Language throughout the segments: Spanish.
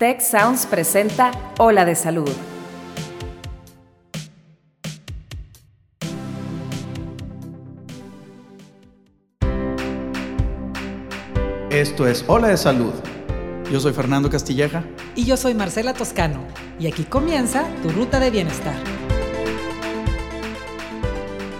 Tech Sounds presenta Ola de Salud. Esto es Ola de Salud. Yo soy Fernando Castilleja. Y yo soy Marcela Toscano. Y aquí comienza tu ruta de bienestar.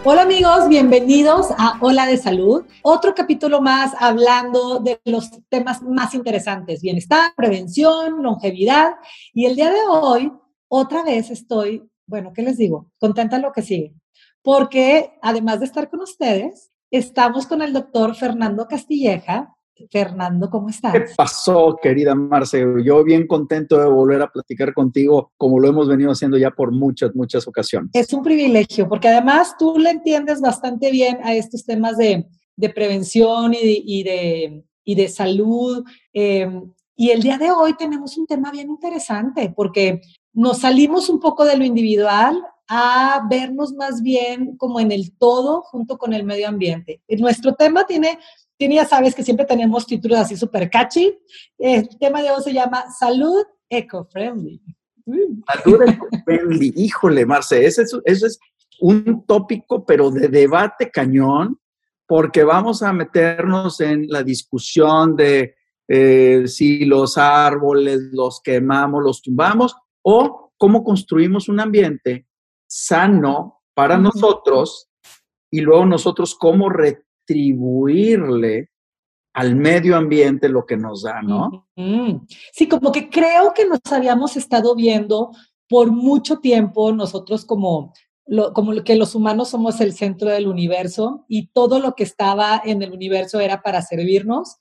Hola amigos, bienvenidos a Hola de Salud, otro capítulo más hablando de los temas más interesantes, bienestar, prevención, longevidad. Y el día de hoy, otra vez estoy, bueno, ¿qué les digo? Contenta lo que sigue, porque además de estar con ustedes, estamos con el doctor Fernando Castilleja, Fernando, ¿cómo estás? ¿Qué pasó, querida Marce? Yo bien contento de volver a platicar contigo, como lo hemos venido haciendo ya por muchas, muchas ocasiones. Es un privilegio, porque además tú le entiendes bastante bien a estos temas de, prevención y de, y de, salud. Em, y el día de hoy tenemos un tema bien interesante, porque nos salimos un poco de lo individual a vernos más bien como en el todo junto con el medio ambiente. Nuestro tema tiene ya sabes que siempre tenemos títulos así súper catchy. El tema de hoy se llama Salud Eco-Friendly. Salud Eco-Friendly. Híjole, Marce, ese es, un tópico, pero de debate cañón, porque vamos a meternos en la discusión de eh, si los árboles los quemamos, los tumbamos, o cómo construimos un ambiente sano para nosotros y luego nosotros cómo al medio ambiente lo que nos da, ¿no? Sí, como que creo que nos habíamos estado viendo por mucho tiempo nosotros como, como que los humanos somos el centro del universo y todo lo que estaba en el universo era para servirnos.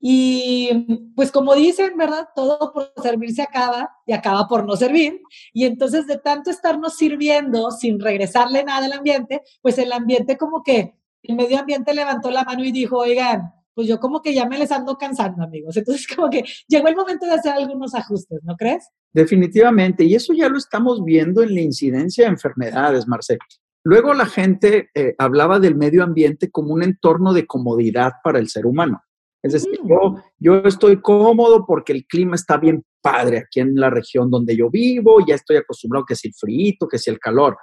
Y pues como dicen, ¿verdad? Todo por servir se acaba y acaba por no servir. Y entonces de tanto estarnos sirviendo sin regresarle nada al ambiente, pues el ambiente como que el medio ambiente levantó la mano y dijo, oigan, pues yo como que ya me les ando cansando, amigos. Entonces, como que llegó el momento de hacer algunos ajustes, ¿no crees? Definitivamente, y eso ya lo estamos viendo en la incidencia de enfermedades, Marcelo. Luego la gente eh, hablaba del medio ambiente como un entorno de comodidad para el ser humano. Es decir, mm. yo, yo estoy cómodo porque el clima está bien padre aquí en la región donde yo vivo, ya estoy acostumbrado que sea el frío, que sea el calor,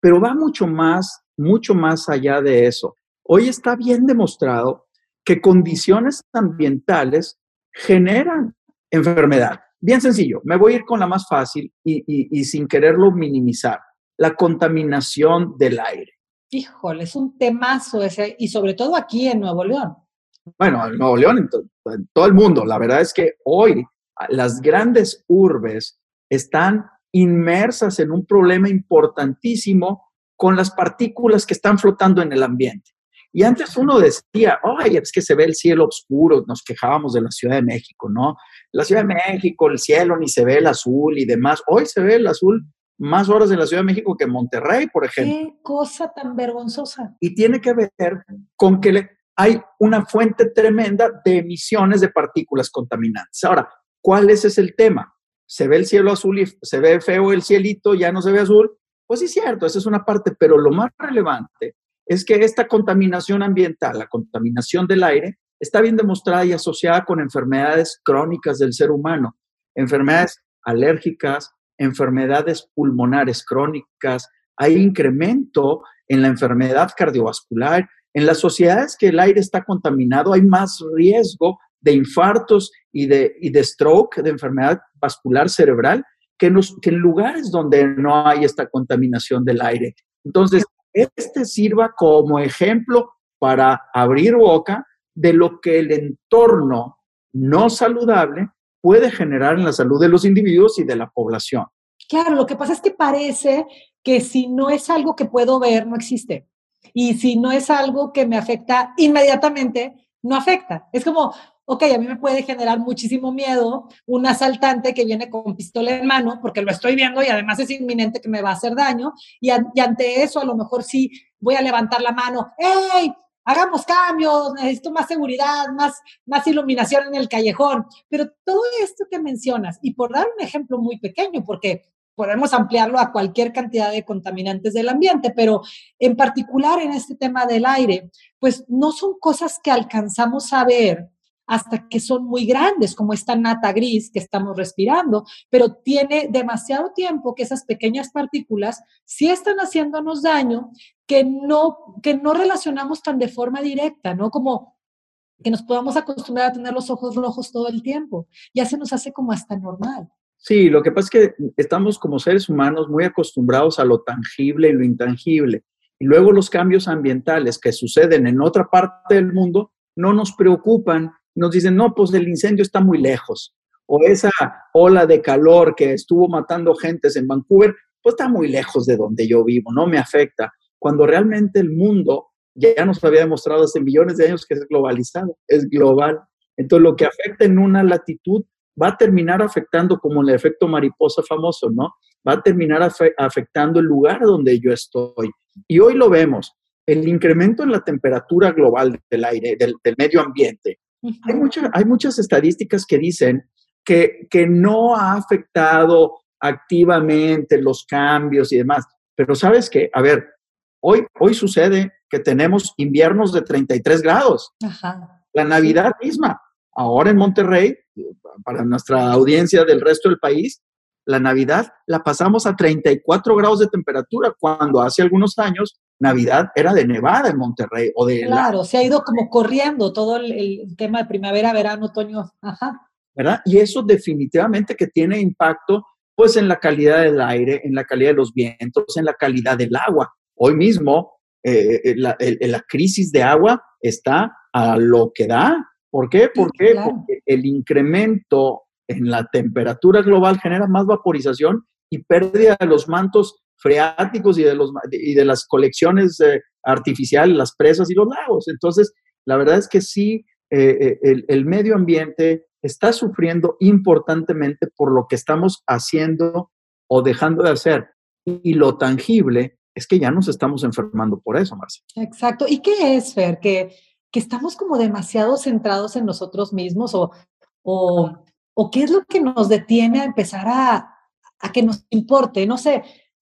pero va mucho más, mucho más allá de eso. Hoy está bien demostrado que condiciones ambientales generan enfermedad. Bien sencillo, me voy a ir con la más fácil y, sin quererlo minimizar, la contaminación del aire. Híjole, es un temazo ese, y sobre todo aquí en Nuevo León. Bueno, en Nuevo León, en, en todo el mundo. La verdad es que hoy las grandes urbes están inmersas en un problema importantísimo con las partículas que están flotando en el ambiente. Y antes uno decía, ay, es que se ve el cielo oscuro, nos quejábamos de la Ciudad de México, ¿no? La Ciudad de México, el cielo ni se ve el azul y demás. Hoy se ve el azul más horas en la Ciudad de México que en Monterrey, por ejemplo. Qué cosa tan vergonzosa. Y tiene que ver con que hay una fuente tremenda de emisiones de partículas contaminantes. Ahora, ¿cuál es ese el tema? Se ve el cielo azul y se ve feo el cielito, ya no se ve azul. Pues sí, es cierto, esa es una parte, pero lo más relevante es que esta contaminación ambiental, la contaminación del aire, está bien demostrada y asociada con enfermedades crónicas del ser humano, enfermedades alérgicas, enfermedades pulmonares crónicas, hay incremento en la enfermedad cardiovascular. En las sociedades que el aire está contaminado hay más riesgo de infartos y de, y de stroke, de enfermedad vascular cerebral, que, que en lugares donde no hay esta contaminación del aire. Entonces, este sirva como ejemplo para abrir boca de lo que el entorno no saludable puede generar en la salud de los individuos y de la población. Claro, lo que pasa es que parece que si no es algo que puedo ver, no existe. Y si no es algo que me afecta inmediatamente, no afecta. Es como, ok, a mí me puede generar muchísimo miedo un asaltante que viene con pistola en mano, porque lo estoy viendo y además es inminente que me va a hacer daño, y, ante eso a lo mejor sí voy a levantar la mano, ¡hey! Hagamos cambios, necesito más seguridad, más, más iluminación en el callejón. Pero todo esto que mencionas, y por dar un ejemplo muy pequeño, porque podemos ampliarlo a cualquier cantidad de contaminantes del ambiente, pero en particular en este tema del aire, pues no son cosas que alcanzamos a ver hasta que son muy grandes, como esta nata gris que estamos respirando, pero tiene demasiado tiempo que esas pequeñas partículas sí están haciéndonos daño, que no, que no relacionamos tan de forma directa, ¿no? Como que nos podamos acostumbrar a tener los ojos rojos todo el tiempo. Ya se nos hace como hasta normal. Sí, lo que pasa es que estamos como seres humanos muy acostumbrados a lo tangible y lo intangible. Y luego los cambios ambientales que suceden en otra parte del mundo no nos preocupan. Nos dicen, no, pues el incendio está muy lejos. O esa ola de calor que estuvo matando gentes en Vancouver, pues está muy lejos de donde yo vivo, no me afecta. Cuando realmente el mundo ya nos había demostrado hace millones de años que es globalizado, es global. Entonces, lo que afecta en una latitud va a terminar afectando como el efecto mariposa famoso, ¿no? Va a terminar afectando el lugar donde yo estoy. Y hoy lo vemos, el incremento en la temperatura global del aire, del, medio ambiente. Hay, hay muchas estadísticas que dicen que, que no ha afectado activamente los cambios y demás. Pero sabes qué, a ver, hoy, hoy sucede que tenemos inviernos de 33 grados. La Navidad misma. Ahora en Monterrey, para nuestra audiencia del resto del país, la Navidad la pasamos a 34 grados de temperatura, cuando hace algunos años Navidad era de nevada en Monterrey. O de claro, se ha ido como corriendo todo el, tema de primavera, verano, otoño. Ajá. ¿Verdad? Y eso definitivamente que tiene impacto pues en la calidad del aire, en la calidad de los vientos, en la calidad del agua. Hoy mismo eh, eh, la, la, crisis de agua está a lo que da. ¿Por qué? Porque el incremento en la temperatura global genera más vaporización y pérdida de los mantos freáticos y de, los, y de las colecciones eh, artificiales, las presas y los lagos. Entonces, la verdad es que sí, el, el medio ambiente está sufriendo importantemente por lo que estamos haciendo o dejando de hacer. Y lo tangible es que ya nos estamos enfermando por eso, Marcia. Exacto. ¿Y qué es, Fer? Que, que estamos como demasiado centrados en nosotros mismos o, o, o qué es lo que nos detiene a empezar a, a que nos importe. No sé,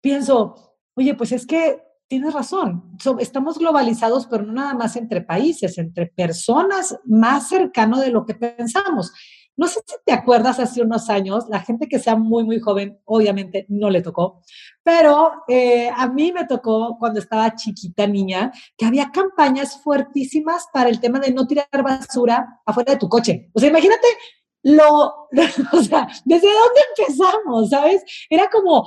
pienso, oye, pues es que tienes razón, estamos globalizados, pero no nada más entre países, entre personas más cercano de lo que pensamos. No sé si te acuerdas hace unos años, la gente que sea muy, muy joven, obviamente no le tocó, pero eh, a mí me tocó cuando estaba chiquita niña, que había campañas fuertísimas para el tema de no tirar basura afuera de tu coche. O sea, imagínate lo, o sea, ¿desde dónde empezamos? ¿Sabes? Era como,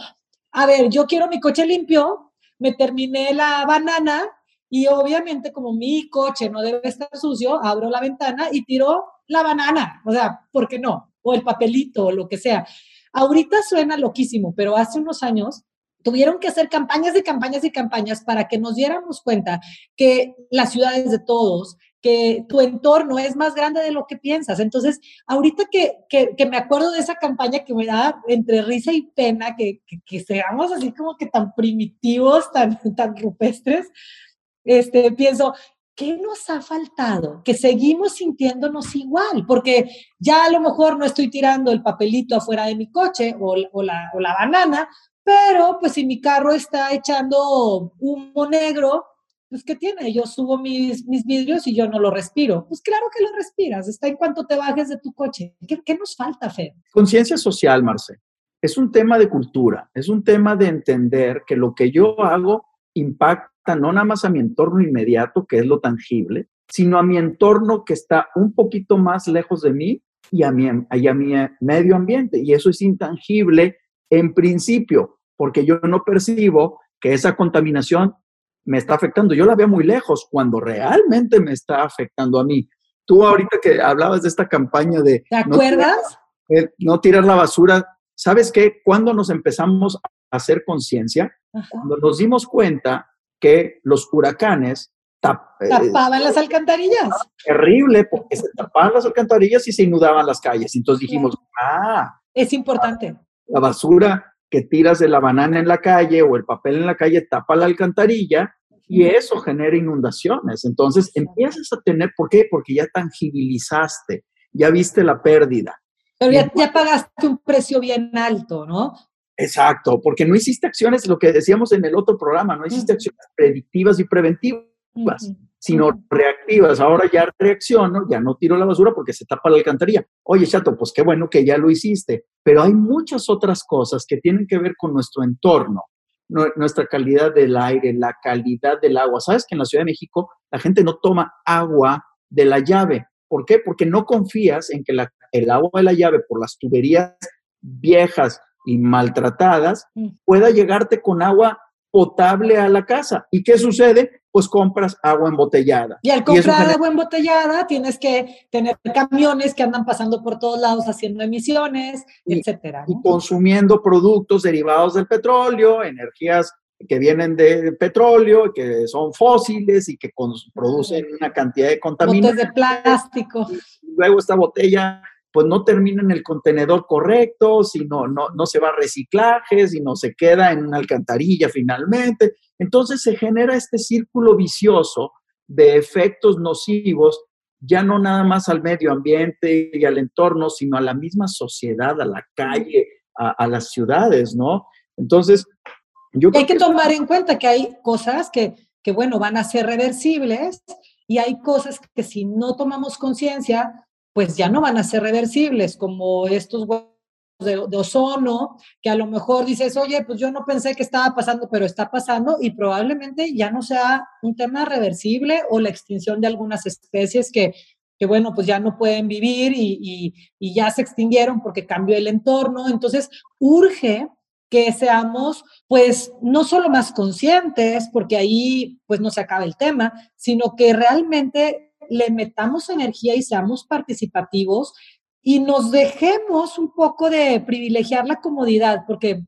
a ver, yo quiero mi coche limpio, me terminé la banana y obviamente como mi coche no debe estar sucio, abro la ventana y tiro la banana, o sea, ¿por qué no? O el papelito, o lo que sea. Ahorita suena loquísimo, pero hace unos años tuvieron que hacer campañas y campañas y campañas para que nos diéramos cuenta que las ciudades de todos, tu entorno es más grande de lo que piensas. Entonces, ahorita que, que, me acuerdo de esa campaña que me da entre risa y pena, que, que, seamos así como que tan primitivos, tan, tan rupestres, este, pienso, ¿qué nos ha faltado? Que seguimos sintiéndonos igual, porque ya a lo mejor no estoy tirando el papelito afuera de mi coche o, la, o la, banana, pero pues si mi carro está echando humo negro, pues ¿qué tiene? Yo subo mis, mis vidrios y yo no lo respiro. Pues claro que lo respiras, está en cuanto te bajes de tu coche. ¿Qué, qué nos falta, Fer? Conciencia social, Marce. Es un tema de cultura, es un tema de entender que lo que yo hago impacta no nada más a mi entorno inmediato, que es lo tangible, sino a mi entorno que está un poquito más lejos de mí y a mi, a mi medio ambiente. Y eso es intangible en principio, porque yo no percibo que esa contaminación me está afectando. Yo la veo muy lejos cuando realmente me está afectando a mí. Tú ahorita que hablabas de esta campaña de... ¿Te acuerdas? No tirar, la basura. ¿Sabes qué? Cuando nos empezamos a hacer conciencia, cuando nos dimos cuenta que los huracanes eh, tapaban las alcantarillas. Terrible, porque se tapaban las alcantarillas y se inundaban las calles. Entonces dijimos, ah, es importante. La basura que tiras de la banana en la calle o el papel en la calle tapa la alcantarilla y eso genera inundaciones. Entonces empiezas a tener, ¿por qué? Porque ya tangibilizaste, ya viste la pérdida. Pero ya, ya pagaste un precio bien alto, ¿no? Exacto, porque no hiciste acciones, lo que decíamos en el otro programa, no hiciste acciones predictivas y preventivas. sino reactivas. Ahora ya reacciono, ya no tiro la basura porque se tapa la alcantarilla. Oye, chato, pues qué bueno que ya lo hiciste, pero hay muchas otras cosas que tienen que ver con nuestro entorno, nuestra calidad del aire, la calidad del agua. ¿Sabes que en la Ciudad de México la gente no toma agua de la llave? ¿Por qué? Porque no confías en que el agua de la llave por las tuberías viejas y maltratadas mm. pueda llegarte con agua potable a la casa. ¿Y qué sucede? Pues compras agua embotellada. Y al comprar agua embotellada tienes que tener camiones que andan pasando por todos lados haciendo emisiones, etcétera. Y consumiendo productos derivados del petróleo, energías que vienen de petróleo, que son fósiles y que producen una cantidad de contaminantes. de plástico. luego esta botella pues no termina en el contenedor correcto, si no, no, se va a reciclaje, si no se queda en una alcantarilla finalmente. Entonces se genera este círculo vicioso de efectos nocivos, ya no nada más al medio ambiente y al entorno, sino a la misma sociedad, a la calle, a, las ciudades, ¿no? Entonces, yo... Hay que, que tomar en cuenta que hay cosas que, que, bueno, van a ser reversibles y hay cosas que si no tomamos conciencia, pues ya no van a ser reversibles, como estos de, de, ozono, que a lo mejor dices, oye, pues yo no pensé que estaba pasando, pero está pasando y probablemente ya no sea un tema reversible o la extinción de algunas especies que, que bueno, pues ya no pueden vivir y, y, y ya se extinguieron porque cambió el entorno. Entonces, urge que seamos, pues, no solo más conscientes, porque ahí, pues, no se acaba el tema, sino que realmente le metamos energía y seamos participativos y nos dejemos un poco de privilegiar la comodidad, porque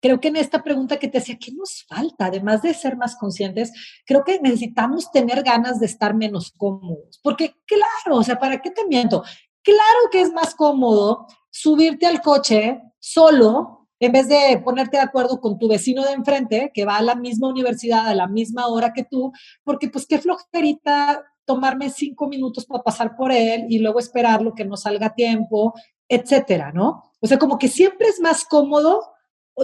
creo que en esta pregunta que te hacía, ¿qué nos falta? Además de ser más conscientes, creo que necesitamos tener ganas de estar menos cómodos, porque claro, o sea, ¿para qué te miento? Claro que es más cómodo subirte al coche solo en vez de ponerte de acuerdo con tu vecino de enfrente que va a la misma universidad a la misma hora que tú, porque pues qué flojerita tomarme cinco minutos para pasar por él y luego esperarlo que no salga a tiempo, etcétera, ¿no? O sea, como que siempre es más cómodo,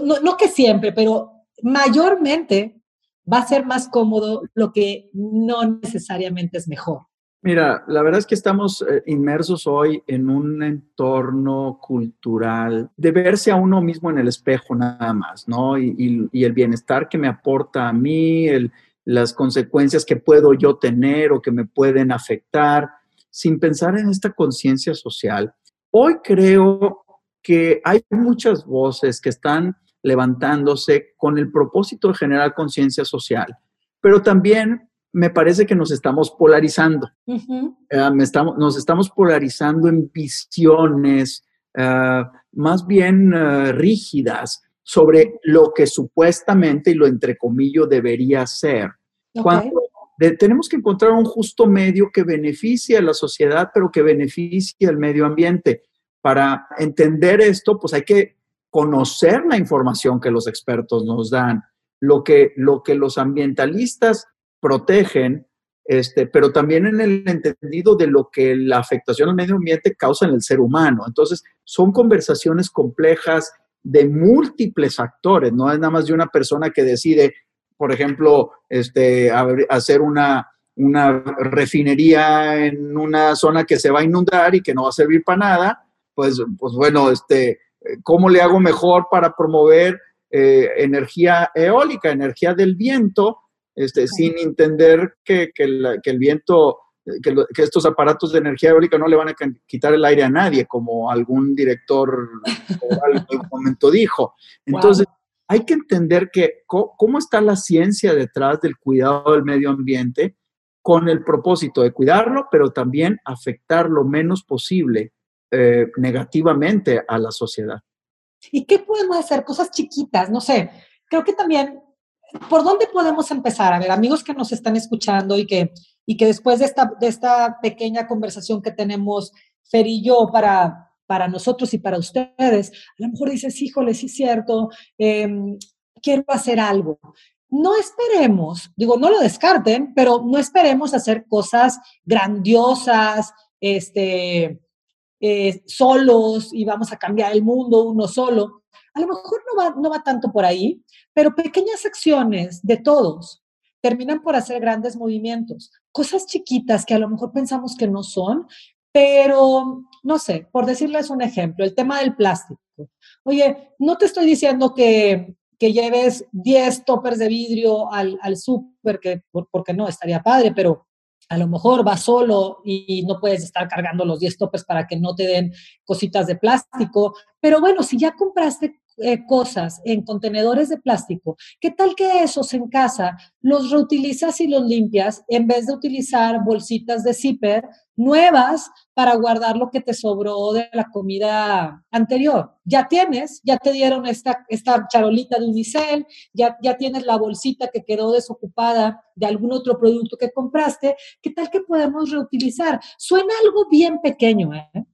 no, no que siempre, pero mayormente va a ser más cómodo lo que no necesariamente es mejor. Mira, la verdad es que estamos eh, inmersos hoy en un entorno cultural de verse a uno mismo en el espejo nada más, ¿no? Y, y el bienestar que me aporta a mí, el, las consecuencias que puedo yo tener o que me pueden afectar, sin pensar en esta conciencia social. Hoy creo que hay muchas voces que están levantándose con el propósito de generar conciencia social, pero también me parece que nos estamos polarizando. Eh, estamos, nos estamos polarizando en visiones eh, más bien eh, rígidas sobre lo que supuestamente y lo entrecomillo debería ser. Cuando tenemos que encontrar un justo medio que beneficie a la sociedad, pero que beneficie al medio ambiente. Para entender esto, pues hay que conocer la información que los expertos nos dan, lo que, lo que los ambientalistas protegen, este, pero también en el entendido de lo que la afectación al medio ambiente causa en el ser humano. Entonces, son conversaciones complejas de múltiples factores, no es nada más de una persona que decide, por ejemplo, este, hacer una, una refinería en una zona que se va a inundar y que no va a servir para nada, pues, pues bueno, este, ¿cómo le hago mejor para promover eh, energía eólica, energía del viento, este, sin entender que, que, que el viento que, estos aparatos de energía eólica no le van a quitar el aire a nadie, como algún director en algún momento dijo. Entonces, hay que entender que cómo está la ciencia detrás del cuidado del medio ambiente con el propósito de cuidarlo, pero también afectar lo menos posible eh, negativamente a la sociedad. ¿Y qué podemos hacer? Cosas chiquitas, no sé. Creo que también, ¿por dónde podemos empezar? A ver, amigos que nos están escuchando y que y que después de esta, de esta pequeña conversación que tenemos Fer y yo para, para nosotros y para ustedes, a lo mejor dices, híjole, sí es cierto, em, quiero hacer algo. No esperemos, digo, no lo descarten, pero no esperemos hacer cosas grandiosas, este, eh, solos y vamos a cambiar el mundo uno solo. A lo mejor no va, no va tanto por ahí, pero pequeñas acciones de todos, terminan por hacer grandes movimientos, cosas chiquitas que a lo mejor pensamos que no son, pero no sé, por decirles un ejemplo, el tema del plástico. Oye, no te estoy diciendo que, que lleves 10 toppers de vidrio al, al súper, que porque no, estaría padre, pero a lo mejor vas solo y no puedes estar cargando los 10 topes para que no te den cositas de plástico. Pero bueno, si ya compraste eh, cosas en contenedores de plástico, ¿qué tal que esos en casa los reutilizas y los limpias en vez de utilizar bolsitas de zipper nuevas para guardar lo que te sobró de la comida anterior? Ya tienes, ya te dieron esta, esta charolita de unicel, ya, ya tienes la bolsita que quedó desocupada de algún otro producto que compraste, ¿qué tal que podemos reutilizar? Suena algo bien pequeño, ¿eh?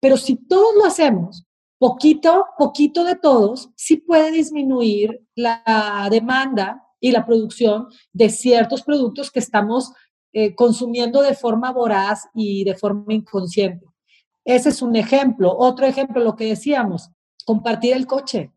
Pero si todos lo hacemos, poquito, poquito de todos, sí puede disminuir la demanda y la producción de ciertos productos que estamos eh, consumiendo de forma voraz y de forma inconsciente. Ese es un ejemplo. Otro ejemplo, lo que decíamos, compartir el coche.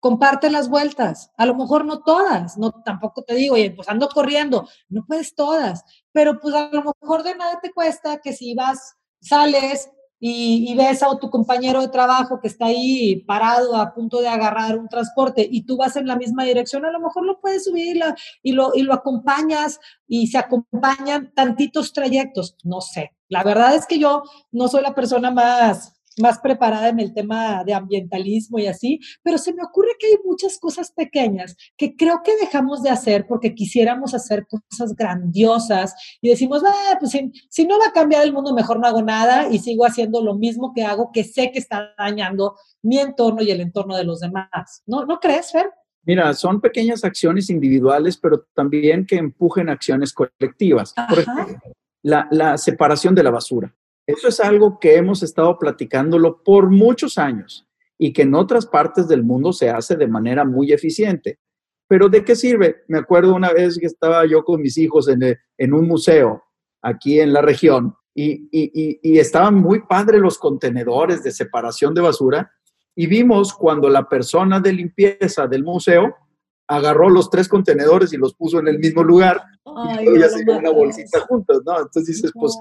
Comparte las vueltas. A lo mejor no todas, no tampoco te digo, oye, pues ando corriendo, no puedes todas, pero pues a lo mejor de nada te cuesta que si vas, sales, y, ves a tu compañero de trabajo que está ahí parado a punto de agarrar un transporte y tú vas en la misma dirección, a lo mejor lo puedes subir y lo, y lo acompañas y se acompañan tantitos trayectos, no sé. La verdad es que yo no soy la persona más más preparada en el tema de ambientalismo y así, pero se me ocurre que hay muchas cosas pequeñas que creo que dejamos de hacer porque quisiéramos hacer cosas grandiosas y decimos, ah, pues si, no va a cambiar el mundo, mejor no hago nada y sigo haciendo lo mismo que hago, que sé que está dañando mi entorno y el entorno de los demás. ¿No, ¿no crees, Fer? Mira, son pequeñas acciones individuales, pero también que empujen acciones colectivas. Por ejemplo, la, la separación de la basura. Eso es algo que hemos estado platicándolo por muchos años y que en otras partes del mundo se hace de manera muy eficiente. Pero ¿de qué sirve? Me acuerdo una vez que estaba yo con mis hijos en, en un museo aquí en la región y, y, y, estaban muy padres los contenedores de separación de basura y vimos cuando la persona de limpieza del museo agarró los tres contenedores y los puso en el mismo lugar y ya se una bolsita juntos, ¿no? Entonces dices, pues,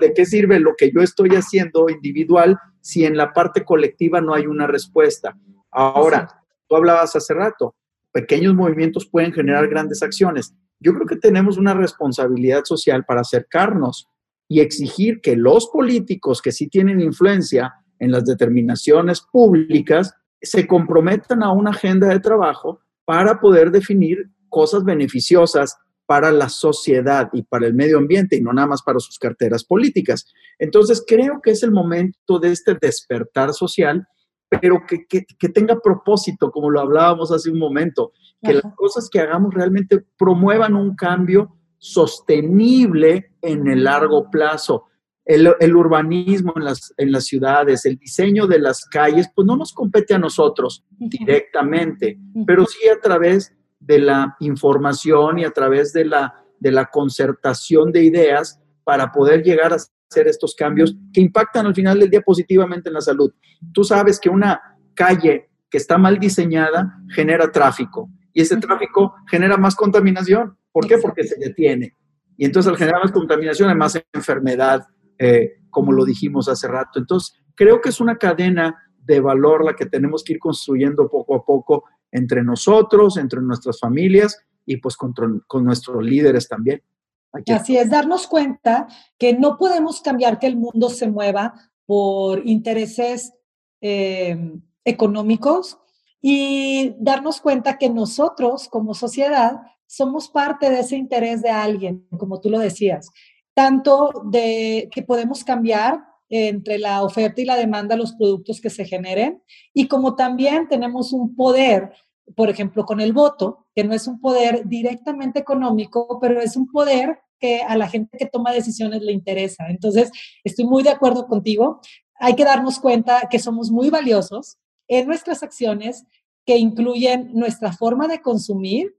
¿de qué sirve lo que yo estoy haciendo individual si en la parte colectiva no hay una respuesta? Ahora, tú hablabas hace rato, pequeños movimientos pueden generar grandes acciones. Yo creo que tenemos una responsabilidad social para acercarnos y exigir que los políticos que sí tienen influencia en las determinaciones públicas se comprometan a una agenda de trabajo para poder definir cosas beneficiosas para la sociedad y para el medio ambiente y no nada más para sus carteras políticas. Entonces, creo que es el momento de este despertar social, pero que, tenga propósito, como lo hablábamos hace un momento, que las cosas que hagamos realmente promuevan un cambio sostenible en el largo plazo el, urbanismo en las, en las ciudades, el diseño de las calles, pues no nos compete a nosotros directamente, pero sí a través de la información y a través de la, de la concertación de ideas para poder llegar a hacer estos cambios que impactan al final del día positivamente en la salud. Tú sabes que una calle que está mal diseñada genera tráfico y ese tráfico genera más contaminación. ¿Por qué? Porque se detiene. Y entonces al generar más contaminación hay más enfermedad, eh, como lo dijimos hace rato. Entonces, creo que es una cadena de valor la que tenemos que ir construyendo poco a poco entre nosotros, entre nuestras familias y pues con, nuestros líderes también. Así es, darnos cuenta que no podemos cambiar que el mundo se mueva por intereses eh, económicos y darnos cuenta que nosotros como sociedad somos parte de ese interés de alguien, como tú lo decías tanto de que podemos cambiar entre la oferta y la demanda los productos que se generen y como también tenemos un poder, por ejemplo, con el voto, que no es un poder directamente económico, pero es un poder que a la gente que toma decisiones le interesa. Entonces, estoy muy de acuerdo contigo. Hay que darnos cuenta que somos muy valiosos en nuestras acciones que incluyen nuestra forma de consumir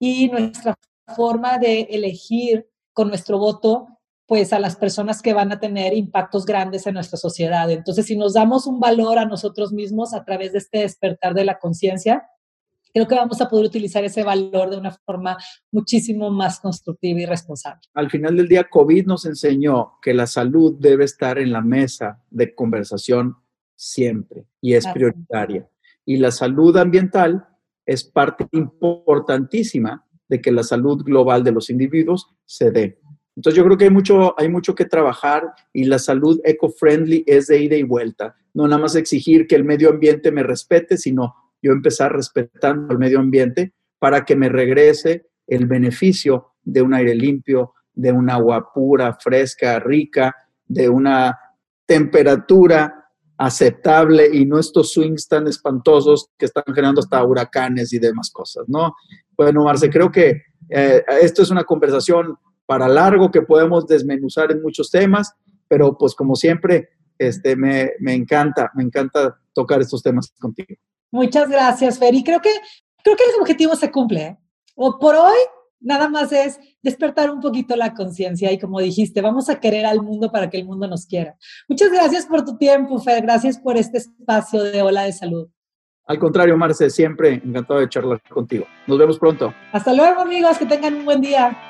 y nuestra forma de elegir con nuestro voto pues a las personas que van a tener impactos grandes en nuestra sociedad. Entonces, si nos damos un valor a nosotros mismos a través de este despertar de la conciencia, creo que vamos a poder utilizar ese valor de una forma muchísimo más constructiva y responsable. Al final del día, COVID nos enseñó que la salud debe estar en la mesa de conversación siempre y es prioritaria. Y la salud ambiental es parte importantísima de que la salud global de los individuos se dé. Entonces yo creo que hay mucho, hay mucho que trabajar y la salud eco-friendly es de ida y vuelta. No nada más exigir que el medio ambiente me respete, sino yo empezar respetando el medio ambiente para que me regrese el beneficio de un aire limpio, de un agua pura, fresca, rica, de una temperatura aceptable y no estos swings tan espantosos que están generando hasta huracanes y demás cosas, ¿no? Bueno, Marce, creo que eh, esto es una conversación para largo que podemos desmenuzar en muchos temas, pero pues como siempre, este, me, me encanta, me encanta tocar estos temas contigo. Muchas gracias, Fer. Y creo que, creo que el objetivo se cumple. ¿eh? O por hoy, nada más es despertar un poquito la conciencia y como dijiste, vamos a querer al mundo para que el mundo nos quiera. Muchas gracias por tu tiempo, Fer. Gracias por este espacio de Ola de Salud. Al contrario, Marce, siempre encantado de charlar contigo. Nos vemos pronto. Hasta luego, amigos. Que tengan un buen día.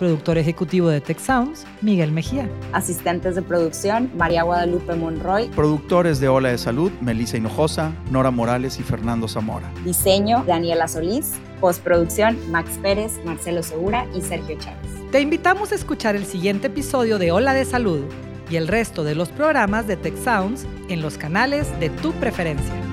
productor ejecutivo de Tech Sounds, Miguel Mejía. Asistentes de producción, María Guadalupe Monroy. Productores de Ola de Salud, Melissa Hinojosa, Nora Morales y Fernando Zamora. Diseño, Daniela Solís. Postproducción, Max Pérez, Marcelo Segura y Sergio Chávez. Te invitamos a escuchar el siguiente episodio de Ola de Salud y el resto de los programas de Tech Sounds en los canales de tu preferencia.